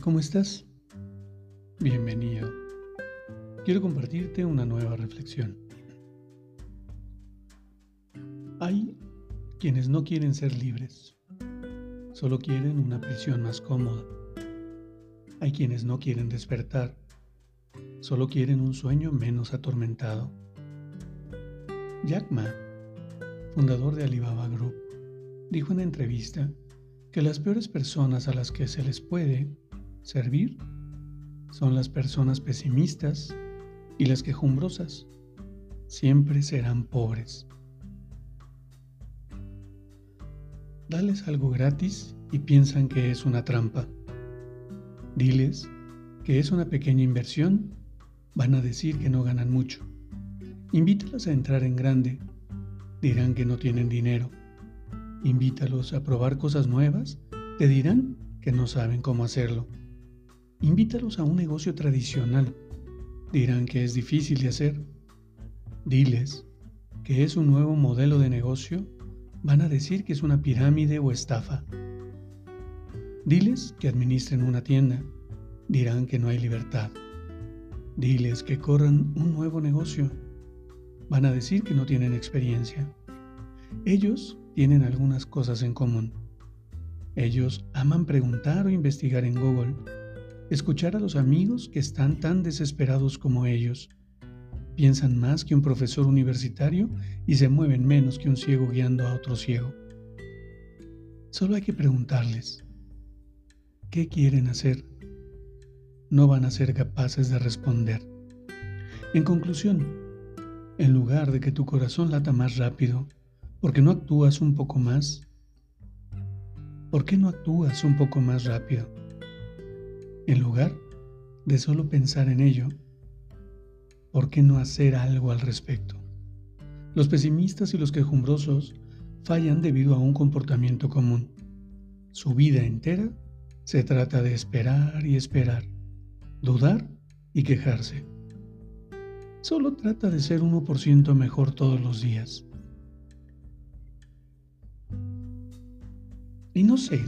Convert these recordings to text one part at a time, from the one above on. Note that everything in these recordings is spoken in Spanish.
¿Cómo estás? Bienvenido. Quiero compartirte una nueva reflexión. Hay quienes no quieren ser libres, solo quieren una prisión más cómoda. Hay quienes no quieren despertar, solo quieren un sueño menos atormentado. Jack Ma, fundador de Alibaba Group, dijo en entrevista que las peores personas a las que se les puede servir son las personas pesimistas y las quejumbrosas. Siempre serán pobres. Dales algo gratis y piensan que es una trampa. Diles que es una pequeña inversión, van a decir que no ganan mucho. Invítalos a entrar en grande, dirán que no tienen dinero. Invítalos a probar cosas nuevas, te dirán que no saben cómo hacerlo. Invítalos a un negocio tradicional. Dirán que es difícil de hacer. Diles que es un nuevo modelo de negocio. Van a decir que es una pirámide o estafa. Diles que administren una tienda. Dirán que no hay libertad. Diles que corran un nuevo negocio. Van a decir que no tienen experiencia. Ellos tienen algunas cosas en común. Ellos aman preguntar o investigar en Google escuchar a los amigos que están tan desesperados como ellos. Piensan más que un profesor universitario y se mueven menos que un ciego guiando a otro ciego. Solo hay que preguntarles, ¿qué quieren hacer? No van a ser capaces de responder. En conclusión, en lugar de que tu corazón lata más rápido, ¿por qué no actúas un poco más? ¿Por qué no actúas un poco más rápido? En lugar de solo pensar en ello, ¿por qué no hacer algo al respecto? Los pesimistas y los quejumbrosos fallan debido a un comportamiento común. Su vida entera se trata de esperar y esperar, dudar y quejarse. Solo trata de ser 1% mejor todos los días. Y no sé,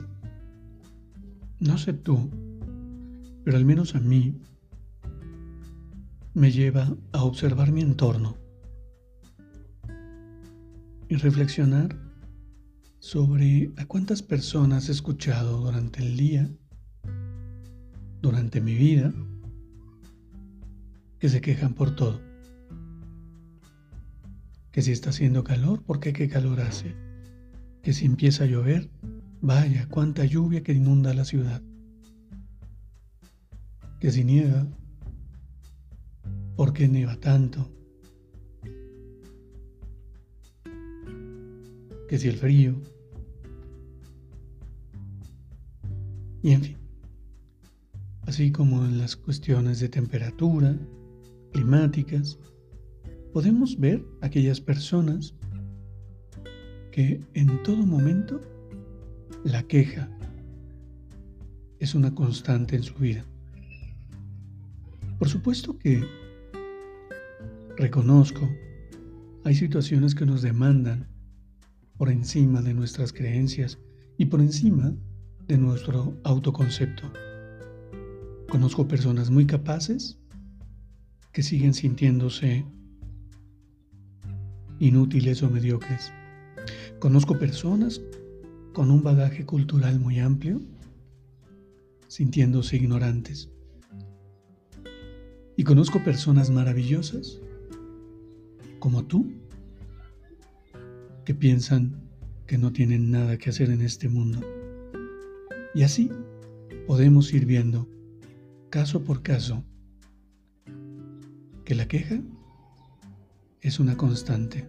no sé tú, pero al menos a mí me lleva a observar mi entorno y reflexionar sobre a cuántas personas he escuchado durante el día, durante mi vida, que se quejan por todo. Que si está haciendo calor, ¿por qué qué calor hace? Que si empieza a llover, vaya, cuánta lluvia que inunda la ciudad que si nieva, ¿por qué nieva tanto? Que si el frío, y en fin, así como en las cuestiones de temperatura, climáticas, podemos ver aquellas personas que en todo momento la queja es una constante en su vida. Por supuesto que reconozco, hay situaciones que nos demandan por encima de nuestras creencias y por encima de nuestro autoconcepto. Conozco personas muy capaces que siguen sintiéndose inútiles o mediocres. Conozco personas con un bagaje cultural muy amplio sintiéndose ignorantes. Y conozco personas maravillosas como tú que piensan que no tienen nada que hacer en este mundo. Y así podemos ir viendo caso por caso que la queja es una constante.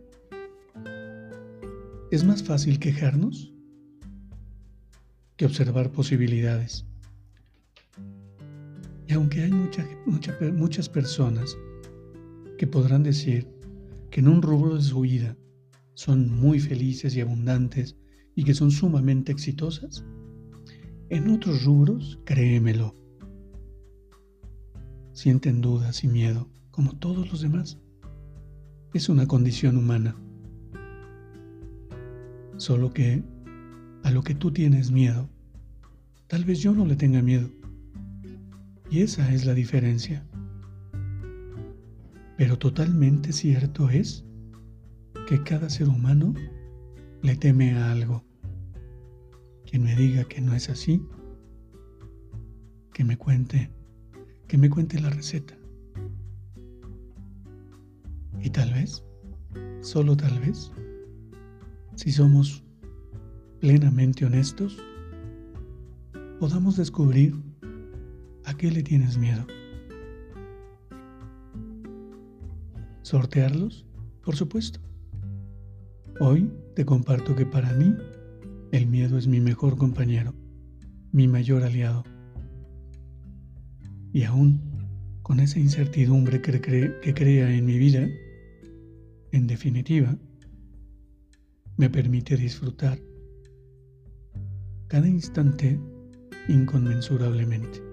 Es más fácil quejarnos que observar posibilidades. Aunque hay muchas personas que podrán decir que en un rubro de su vida son muy felices y abundantes y que son sumamente exitosas, en otros rubros, créemelo, sienten dudas y miedo, como todos los demás. Es una condición humana. Solo que a lo que tú tienes miedo, tal vez yo no le tenga miedo. Y esa es la diferencia. Pero totalmente cierto es que cada ser humano le teme a algo. Quien me diga que no es así, que me cuente, que me cuente la receta. Y tal vez, solo tal vez, si somos plenamente honestos, podamos descubrir qué le tienes miedo. ¿Sortearlos? Por supuesto. Hoy te comparto que para mí el miedo es mi mejor compañero, mi mayor aliado. Y aún con esa incertidumbre que, que crea en mi vida, en definitiva, me permite disfrutar cada instante inconmensurablemente.